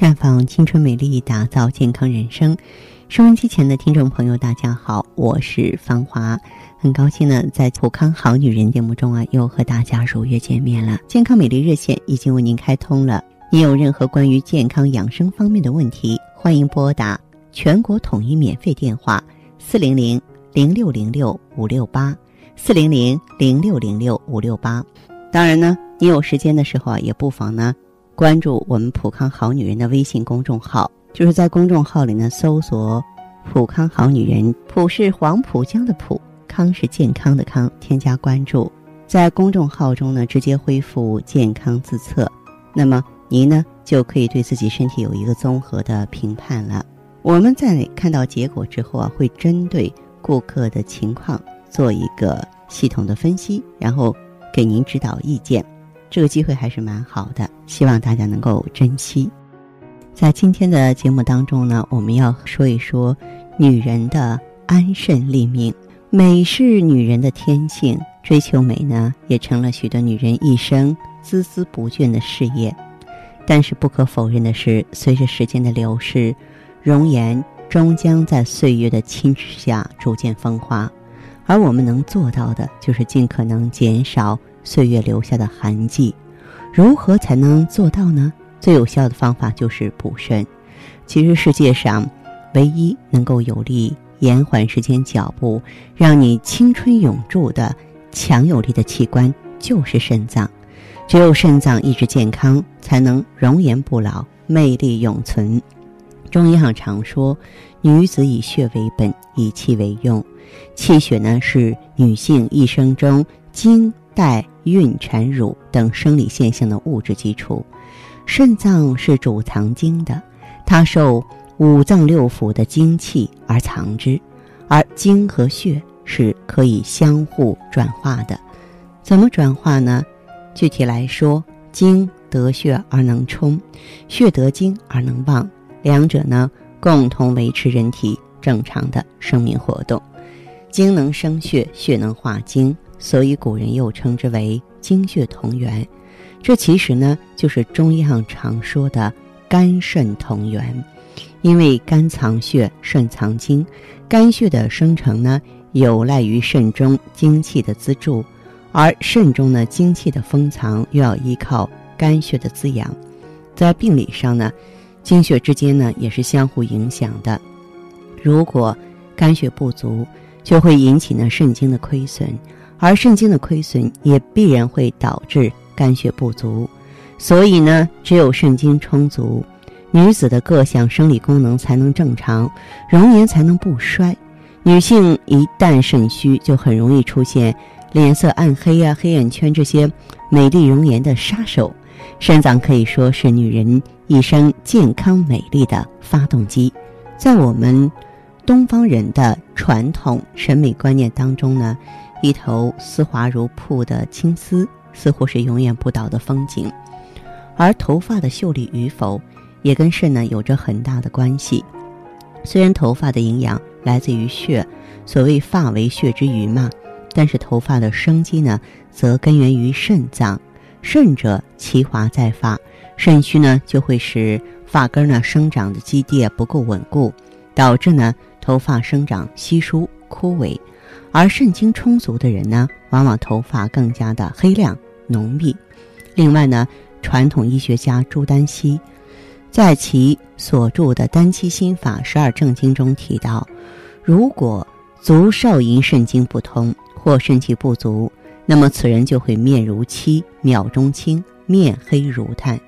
绽放青春美丽，打造健康人生。收音机前的听众朋友，大家好，我是芳华，很高兴呢，在普康好女人节目中啊，又和大家如约见面了。健康美丽热线已经为您开通了，您有任何关于健康养生方面的问题，欢迎拨打全国统一免费电话四零零零六零六五六八四零零零六零六五六八。当然呢，你有时间的时候啊，也不妨呢。关注我们普康好女人的微信公众号，就是在公众号里呢搜索“普康好女人”，普是黄浦江的浦，康是健康的康，添加关注，在公众号中呢直接恢复健康自测，那么您呢就可以对自己身体有一个综合的评判了。我们在看到结果之后啊，会针对顾客的情况做一个系统的分析，然后给您指导意见。这个机会还是蛮好的，希望大家能够珍惜。在今天的节目当中呢，我们要说一说女人的安身立命。美是女人的天性，追求美呢，也成了许多女人一生孜孜不倦的事业。但是不可否认的是，随着时间的流逝，容颜终将在岁月的侵蚀下逐渐风化。而我们能做到的，就是尽可能减少。岁月留下的痕迹，如何才能做到呢？最有效的方法就是补肾。其实世界上唯一能够有力延缓时间脚步，让你青春永驻的强有力的器官就是肾脏。只有肾脏一直健康，才能容颜不老、魅力永存。中医上常说，女子以血为本，以气为用。气血呢，是女性一生中精。代孕产乳等生理现象的物质基础，肾脏是主藏精的，它受五脏六腑的精气而藏之，而精和血是可以相互转化的。怎么转化呢？具体来说，精得血而能充，血得精而能旺，两者呢共同维持人体正常的生命活动。精能生血，血能化精。所以古人又称之为精血同源，这其实呢就是中医上常说的肝肾同源。因为肝藏血，肾藏精，肝血的生成呢有赖于肾中精气的资助，而肾中呢精气的封藏又要依靠肝血的滋养。在病理上呢，精血之间呢也是相互影响的。如果肝血不足，就会引起呢肾精的亏损。而肾精的亏损也必然会导致肝血不足，所以呢，只有肾精充足，女子的各项生理功能才能正常，容颜才能不衰。女性一旦肾虚，就很容易出现脸色暗黑啊、黑眼圈这些美丽容颜的杀手。肾脏可以说是女人一生健康美丽的发动机。在我们东方人的传统审美观念当中呢。一头丝滑如瀑的青丝，似乎是永远不倒的风景，而头发的秀丽与否，也跟肾呢有着很大的关系。虽然头发的营养来自于血，所谓“发为血之余”嘛，但是头发的生机呢，则根源于肾脏。肾者，其华在发，肾虚呢，就会使发根呢生长的基地不够稳固，导致呢头发生长稀疏枯萎。而肾精充足的人呢，往往头发更加的黑亮浓密。另外呢，传统医学家朱丹溪在其所著的《丹溪心法十二正经》中提到，如果足少阴肾精不通或肾气不足，那么此人就会面如漆、秒钟青、面黑如炭。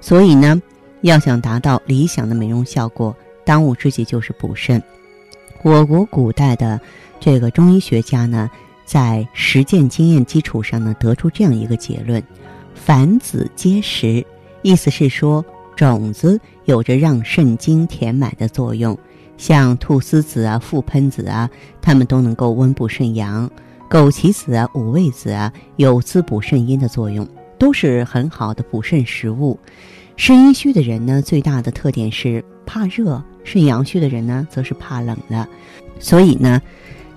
所以呢，要想达到理想的美容效果，当务之急就是补肾。我国古代的。这个中医学家呢，在实践经验基础上呢，得出这样一个结论：凡子皆实。意思是说，种子有着让肾精填满的作用，像菟丝子啊、覆盆子啊，它们都能够温补肾阳；枸杞子啊、五味子啊，有滋补肾阴的作用，都是很好的补肾食物。肾阴虚的人呢，最大的特点是怕热；肾阳虚的人呢，则是怕冷了。所以呢。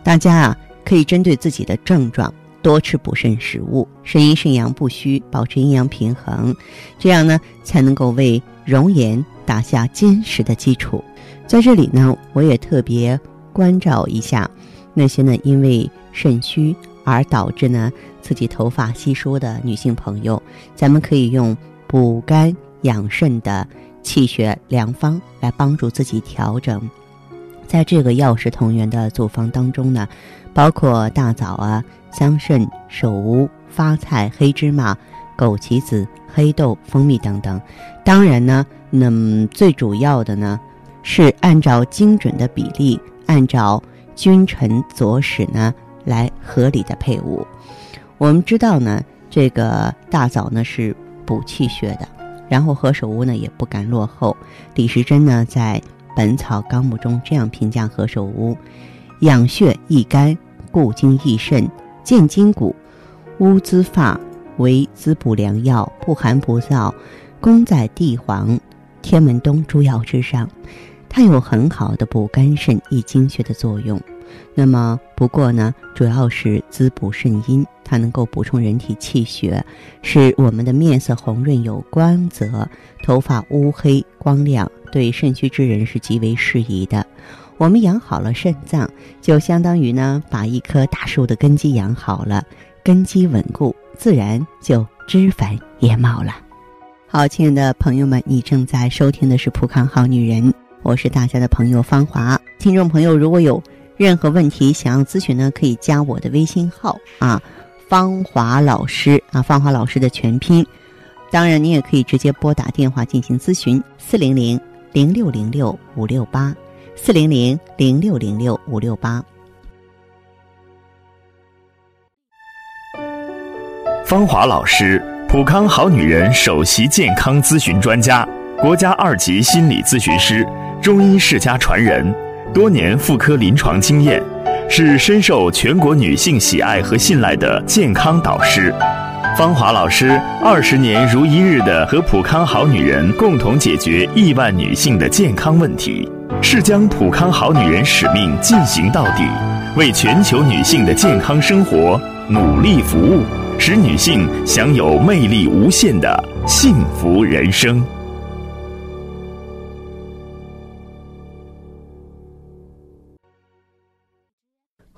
大家啊，可以针对自己的症状多吃补肾食物，肾阴肾阳不虚，保持阴阳平衡，这样呢才能够为容颜打下坚实的基础。在这里呢，我也特别关照一下那些呢因为肾虚而导致呢自己头发稀疏的女性朋友，咱们可以用补肝养肾的气血良方来帮助自己调整。在这个药食同源的组方当中呢，包括大枣啊、桑葚、首乌、发菜、黑芝麻、枸杞子、黑豆、蜂蜜等等。当然呢，那么最主要的呢，是按照精准的比例，按照君臣佐使呢来合理的配伍。我们知道呢，这个大枣呢是补气血的，然后何首乌呢也不敢落后。李时珍呢在。《本草纲目》中这样评价何首乌：养血益肝，固精益肾，健筋骨，乌滋发，为滋补良药，不寒不燥，功在地黄、天门冬诸药之上。它有很好的补肝肾、益精血的作用。那么，不过呢，主要是滋补肾阴，它能够补充人体气血，使我们的面色红润有光泽，头发乌黑光亮。对肾虚之人是极为适宜的。我们养好了肾脏，就相当于呢把一棵大树的根基养好了，根基稳固，自然就枝繁叶茂了。好，亲爱的朋友们，你正在收听的是《浦康好女人》，我是大家的朋友芳华。听众朋友，如果有任何问题想要咨询呢，可以加我的微信号啊，芳华老师啊，芳华老师的全拼。当然，你也可以直接拨打电话进行咨询，四零零。零六零六五六八，四零零零六零六五六八。芳华老师，普康好女人首席健康咨询专家，国家二级心理咨询师，中医世家传人，多年妇科临床经验，是深受全国女性喜爱和信赖的健康导师。芳华老师二十年如一日的和普康好女人共同解决亿万女性的健康问题，是将普康好女人使命进行到底，为全球女性的健康生活努力服务，使女性享有魅力无限的幸福人生。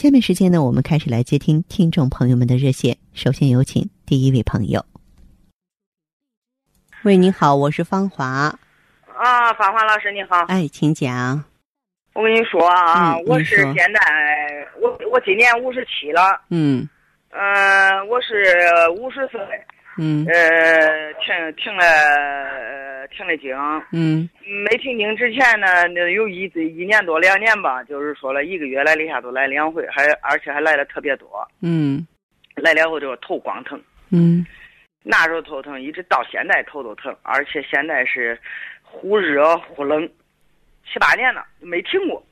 下面时间呢，我们开始来接听听众朋友们的热线。首先有请第一位朋友。喂，你好，我是芳华。啊，芳华老师你好。哎，请讲。我跟你说啊，我是现在我我今年五十七了。嗯。嗯，我是五十岁。嗯。呃，停停了。停了经，嗯，没停经之前呢，那有一一年多两年吧，就是说了一个月来了一下都来两回，还而且还来的特别多，嗯，来两回之后头光疼，嗯，那时候头疼，一直到现在头都疼，而且现在是忽热忽冷，七八年了没停过，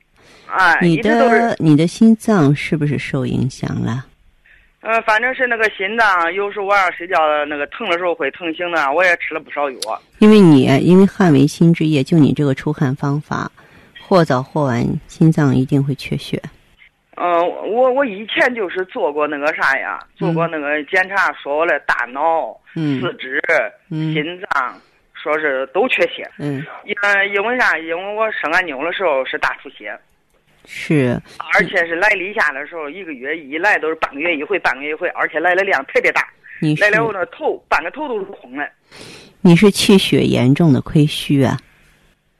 哎，你的你的心脏是不是受影响了？嗯，反正是那个心脏，有时候晚上睡觉那个疼的时候会疼醒的，我也吃了不少药。因为你因为汗为心之液，就你这个出汗方法，或早或晚心脏一定会缺血。嗯，我我以前就是做过那个啥呀，做过那个检查，说我的大脑、四肢、心脏，说是都缺血。嗯。因因为啥？因为我生俺妞的时候是大出血。是，而且是来例假的时候，一个月一来都是半个月一回，半个月一回，而且来的量特别大。你来了我那头半个头都是空的。你是气血严重的亏虚啊？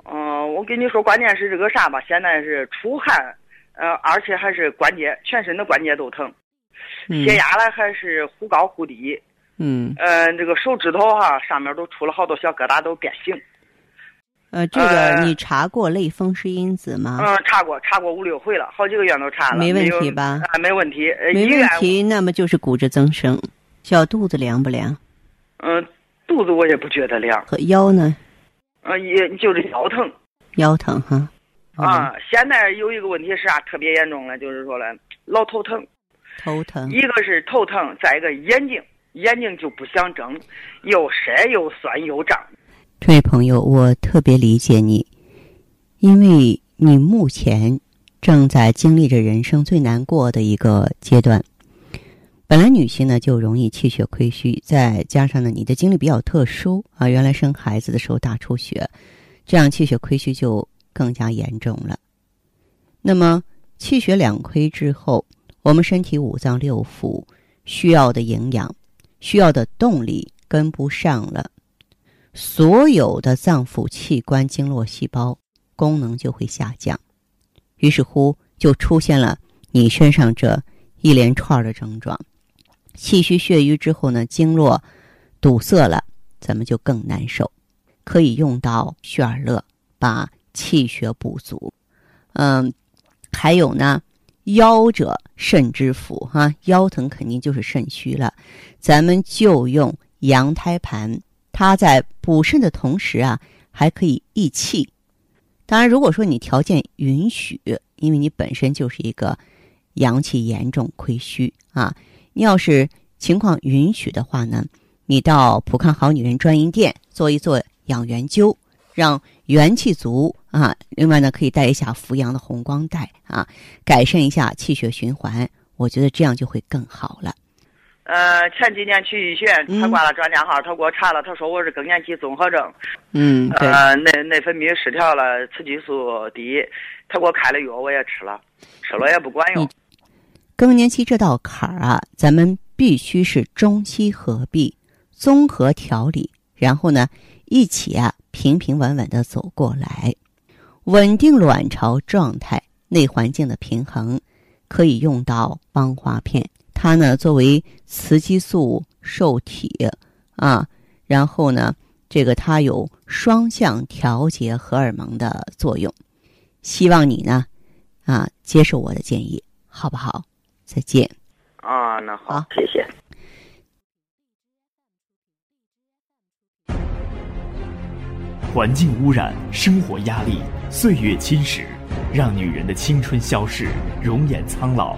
嗯，我跟你说，关键是这个啥吧？现在是出汗，呃，而且还是关节，全身的关节都疼。血压呢还是忽高忽低。嗯。嗯，这个手指头哈上面都出了好多小疙瘩，都变形。呃，这个你查过类风湿因子吗？嗯，查过，查过五六回了，好几个院都查了，没问题吧？啊，没问题。没问题，那么就是骨质增生。小肚子凉不凉？嗯，肚子我也不觉得凉。和腰呢？呃，也就是腰疼。腰疼哈。啊，现在有一个问题是啥？特别严重了，就是说了，老头疼。头疼。一个是头疼，再一个眼睛，眼睛就不想睁，又涩又酸又胀。这位朋友，我特别理解你，因为你目前正在经历着人生最难过的一个阶段。本来女性呢就容易气血亏虚，再加上呢你的经历比较特殊啊，原来生孩子的时候大出血，这样气血亏虚就更加严重了。那么气血两亏之后，我们身体五脏六腑需要的营养、需要的动力跟不上了。所有的脏腑器官、经络细胞功能就会下降，于是乎就出现了你身上这一连串的症状。气虚血瘀之后呢，经络堵塞了，咱们就更难受。可以用到血尔乐，把气血补足。嗯，还有呢，腰者肾之府哈，腰疼肯定就是肾虚了，咱们就用羊胎盘。它在补肾的同时啊，还可以益气。当然，如果说你条件允许，因为你本身就是一个阳气严重亏虚啊，你要是情况允许的话呢，你到普康好女人专营店做一做养元灸，让元气足啊。另外呢，可以带一下扶阳的红光带啊，改善一下气血循环。我觉得这样就会更好了。呃，前几年去医学院，他挂了专家号，他给我查了，他说我是更年期综合症。嗯，呃，内内分泌失调了，雌激素低，他给我开了药，我也吃了，吃了也不管用。更年期这道坎儿啊，咱们必须是中西合璧，综合调理，然后呢，一起啊平平稳稳的走过来，稳定卵巢状态、内环境的平衡，可以用到邦华片。它呢，作为雌激素受体啊，然后呢，这个它有双向调节荷尔蒙的作用。希望你呢，啊，接受我的建议，好不好？再见。啊，那好，谢谢。环境污染、生活压力、岁月侵蚀，让女人的青春消逝，容颜苍老。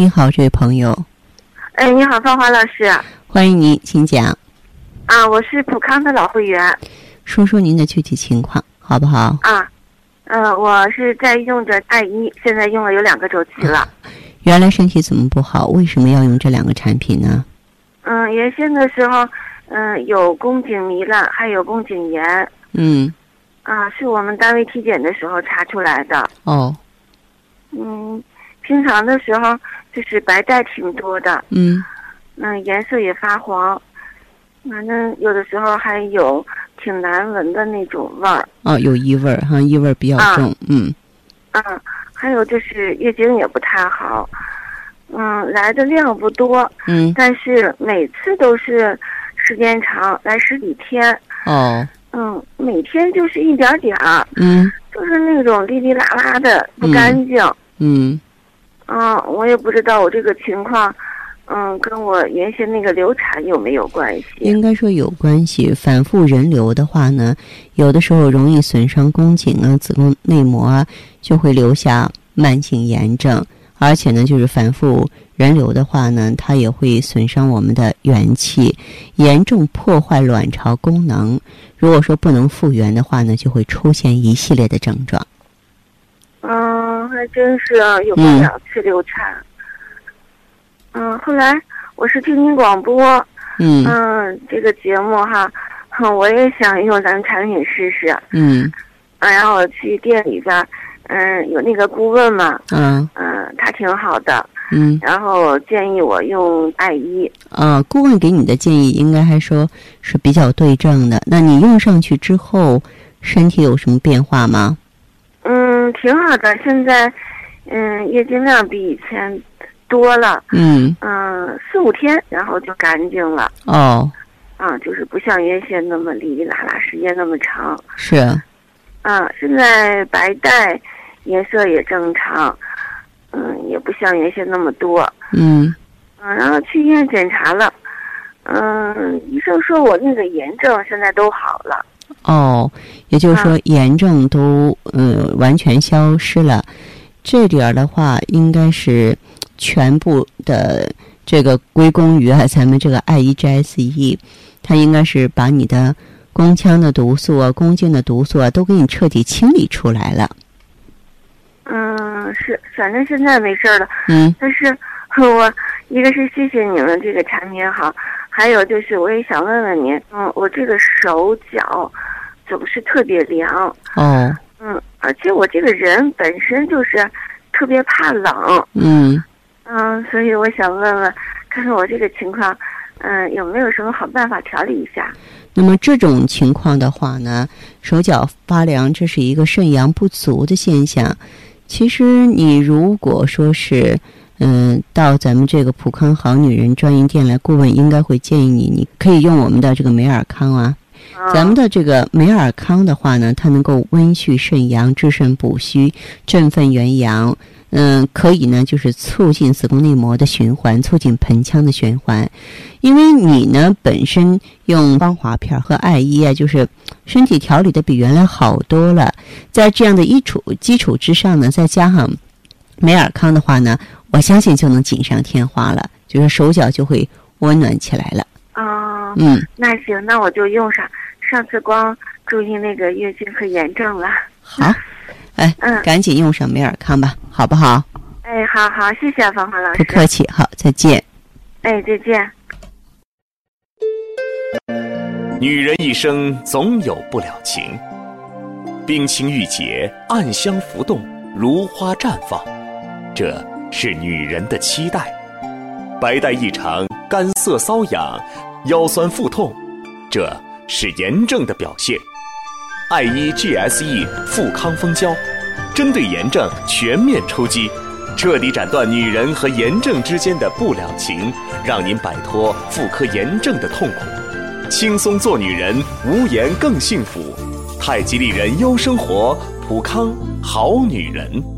你好，这位朋友。哎，你好，芳华老师。欢迎您，请讲。啊，我是普康的老会员。说说您的具体情况，好不好？啊，嗯，我是在用着爱一，现在用了有两个周期了。原来身体怎么不好？为什么要用这两个产品呢？嗯，原先的时候，嗯，有宫颈糜烂，还有宫颈炎。嗯，啊，是我们单位体检的时候查出来的。哦，嗯，平常的时候就是白带挺多的。嗯，嗯，颜色也发黄，反正有的时候还有挺难闻的那种味儿。哦，有异味儿哈，异味儿比较重。嗯，嗯，还有就是月经也不太好，嗯，来的量不多。嗯，但是每次都是时间长，来十几天。哦。嗯，每天就是一点点儿，嗯，就是那种哩哩啦啦的，不干净。嗯，嗯，我也不知道我这个情况，嗯，跟我原先那个流产有没有关系？应该说有关系。反复人流的话呢，有的时候容易损伤宫颈啊、子宫内膜啊，就会留下慢性炎症而且呢，就是反复人流的话呢，它也会损伤我们的元气，严重破坏卵巢功能。如果说不能复原的话呢，就会出现一系列的症状。嗯，还真是有过两次流产。嗯，后来我是听您广播，嗯嗯，这个节目哈，我也想用咱产品试试。嗯，啊，然后我去店里边，嗯，有那个顾问嘛，嗯嗯，他挺好的，嗯然后建议我用爱伊。啊，顾问给你的建议应该还说是比较对症的。那你用上去之后，身体有什么变化吗？嗯，挺好的，现在嗯月经量比以前多了，嗯嗯，四五天然后就干净了。哦，啊，就是不像原先那么哩哩啦啦，时间那么长。是啊，现在白带颜色也正常，嗯，也不像原先那么多。嗯嗯，然后去医院检查了，嗯，医生说我那个炎症现在都好了。哦，也就是说炎症都呃完全消失了。这点儿的话，应该是全部的这个归功于啊咱们这个 I E G S E，它应该是把你的宫腔的毒素啊、宫颈的毒素啊都给你彻底清理出来了。嗯，是，反正现在没事儿了。嗯但是 我一个是谢谢你们这个产品好，还有就是我也想问问您，嗯，我这个手脚总是特别凉，哦嗯，而且我这个人本身就是特别怕冷，嗯嗯，所以我想问问，看看我这个情况，嗯，有没有什么好办法调理一下？那么这种情况的话呢，手脚发凉，这是一个肾阳不足的现象。其实你如果说是，嗯、到咱们这个普康好女人专营店来，顾问应该会建议你，你可以用我们的这个美尔康啊。啊、咱们的这个美尔康的话呢，它能够温煦肾阳、滋肾补虚、振奋元阳。嗯，可以呢，就是促进子宫内膜的循环，促进盆腔的循环。因为你呢本身用芳华片和艾依啊，就是身体调理的比原来好多了。在这样的基础基础之上呢，再加上美尔康的话呢，我相信就能锦上添花了，就是手脚就会温暖起来了。啊、嗯，那行，那我就用上。上次光注意那个月经和炎症了。好，哎，嗯赶紧用上美尔康吧，好不好？哎，好好，谢谢芳华老师不。客气，好，再见。哎，再见。女人一生总有不了情，冰清玉洁，暗香浮动，如花绽放，这是女人的期待。白带异常，干涩瘙痒，腰酸腹痛，这是炎症的表现。爱依 GSE 富康蜂胶，针对炎症全面出击，彻底斩断女人和炎症之间的不了情，让您摆脱妇科炎症的痛苦。轻松做女人，无炎更幸福。太极丽人优生活，普康好女人。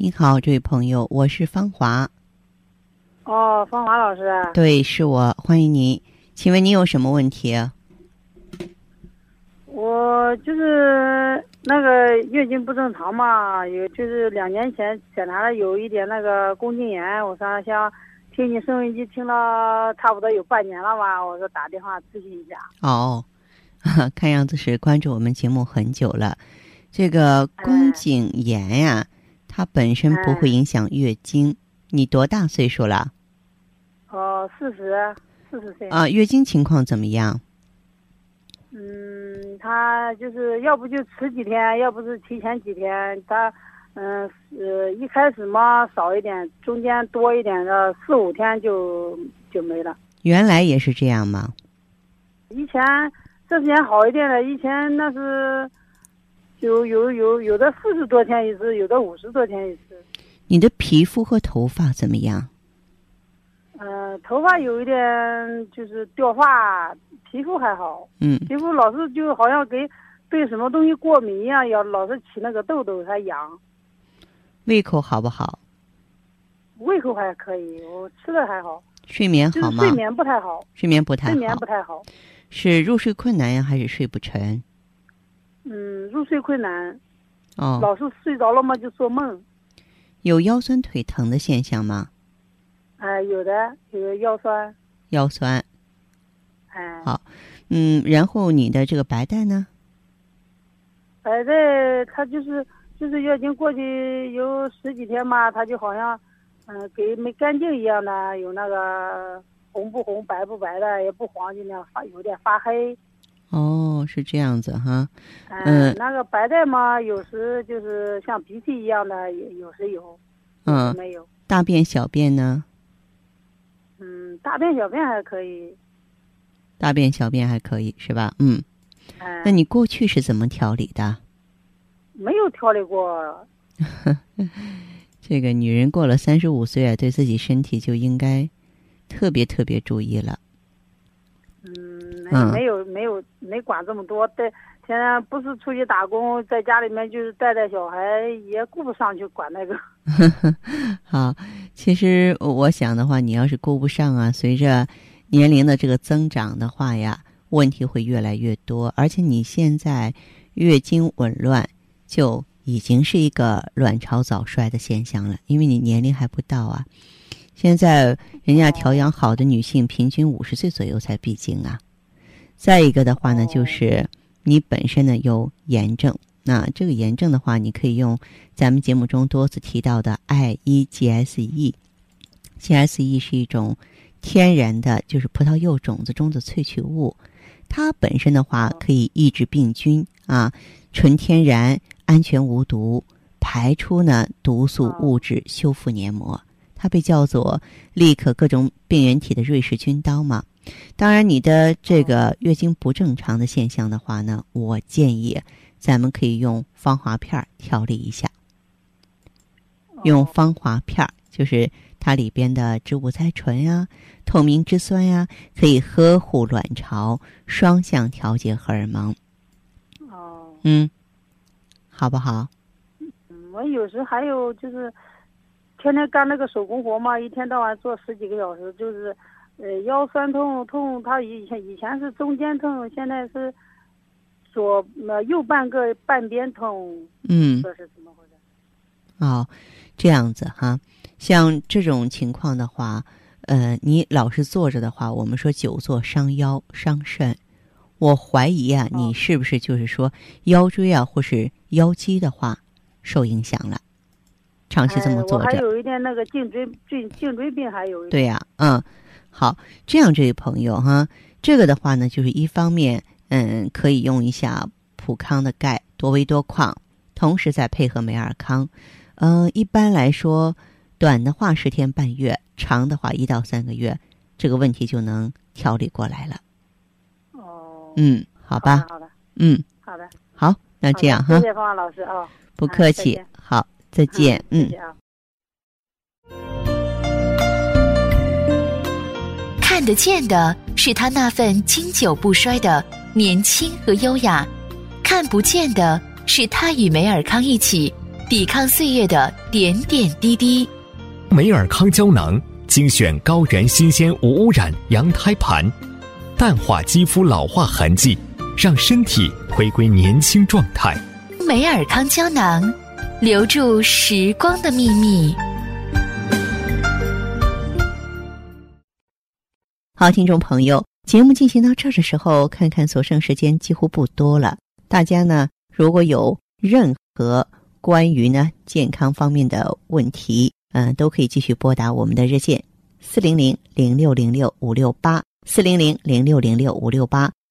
你好，这位朋友，我是芳华。哦，芳华老师，对，是我，欢迎您。请问您有什么问题？我就是那个月经不正常嘛，有就是两年前检查了有一点那个宫颈炎，我说想听你收音机听了差不多有半年了吧，我说打电话咨询一下。哦，看样子是关注我们节目很久了。这个宫颈炎呀、它本身不会影响月经。你多大岁数了？哦，四十，四十岁。啊，月经情况怎么样？嗯，他就是要不就迟几天，要不是提前几天。他，嗯呃，一开始嘛少一点，中间多一点的四五天就就没了。原来也是这样吗？以前这几年好一点了，以前那是有有有有的四十多天一次，有的五十多天一次。你的皮肤和头发怎么样？嗯，头发有一点就是掉发，皮肤还好。嗯，皮肤老是就好像给对什么东西过敏一样，要老是起那个痘痘，还痒。胃口好不好？胃口还可以，我吃的还好。睡眠好吗？睡眠不太好。睡眠不太好。睡眠不太好。是入睡困难呀，还是睡不沉？嗯，入睡困难。哦。老是睡着了嘛，就做梦。有腰酸腿疼的现象吗？哎，有的，有腰酸。腰酸。哎。好，嗯，然后你的这个白带呢？白带，它就是就是月经过去有十几天嘛，它就好像，嗯，给没干净一样的，有那个红不红、白不白的，也不黄，就那样发，有点发黑。哦，是这样子哈。嗯，那个白带嘛，有时就是像鼻涕一样的，也有时有，嗯，没有。大便、小便呢？嗯，大便、小便还可以。大便、小便还可以是吧？嗯。嗯。那你过去是怎么调理的？没有调理过。这个女人过了三十五岁啊，对自己身体就应该特别特别注意了。嗯，没有没有没管这么多，带现在不是出去打工，在家里面就是带带小孩，也顾不上去管那个。好，其实我想的话，你要是顾不上啊，随着年龄的这个增长的话呀，问题会越来越多。而且你现在月经紊乱，就已经是一个卵巢早衰的现象了，因为你年龄还不到啊。现在人家调养好的女性，平均五十岁左右才闭经啊。再一个的话呢，就是你本身呢有炎症，那这个炎症的话，你可以用咱们节目中多次提到的 I E G S E，G S E 是一种天然的，就是葡萄柚种子中的萃取物，它本身的话可以抑制病菌啊，纯天然、安全无毒，排出呢毒素物质，修复黏膜，它被叫做立刻各种病原体的瑞士军刀嘛。当然，你的这个月经不正常的现象的话呢，我建议咱们可以用芳华片调理一下。用芳华片就是它里边的植物甾醇呀、透明质酸呀，可以呵护卵巢，双向调节荷尔蒙。哦。嗯，好不好？我有时还有就是，天天干那个手工活嘛，一天到晚做十几个小时，就是。呃，腰酸痛痛，他以前以前是中间痛，现在是左呃右半个半边痛。嗯，这是怎么回事？哦，这样子哈，像这种情况的话，呃，你老是坐着的话，我们说久坐伤腰伤肾。我怀疑啊，你是不是就是说腰椎啊，或是腰肌的话受影响了？长期这么做着，还有一点那个颈椎颈颈椎病，还有一对呀，嗯。好，这样这位朋友哈，这个的话呢，就是一方面，嗯，可以用一下普康的钙多维多矿，同时再配合美尔康，嗯，一般来说，短的话十天半月，长的话一到三个月，这个问题就能调理过来了。哦，嗯，好吧，好的，嗯，好的，好，那这样哈，谢谢方老师啊，不客气，好，再见，嗯。看得见的是他那份经久不衰的年轻和优雅，看不见的是他与梅尔康一起抵抗岁月的点点滴滴。梅尔康胶囊精选高原新鲜无污染羊胎盘，淡化肌肤老化痕迹，让身体回归年轻状态。梅尔康胶囊，留住时光的秘密。好，听众朋友，节目进行到这儿的时候，看看所剩时间几乎不多了。大家呢，如果有任何关于呢健康方面的问题，嗯，都可以继续拨打我们的热线四零零零六零六五六八四零零零六零六五六八，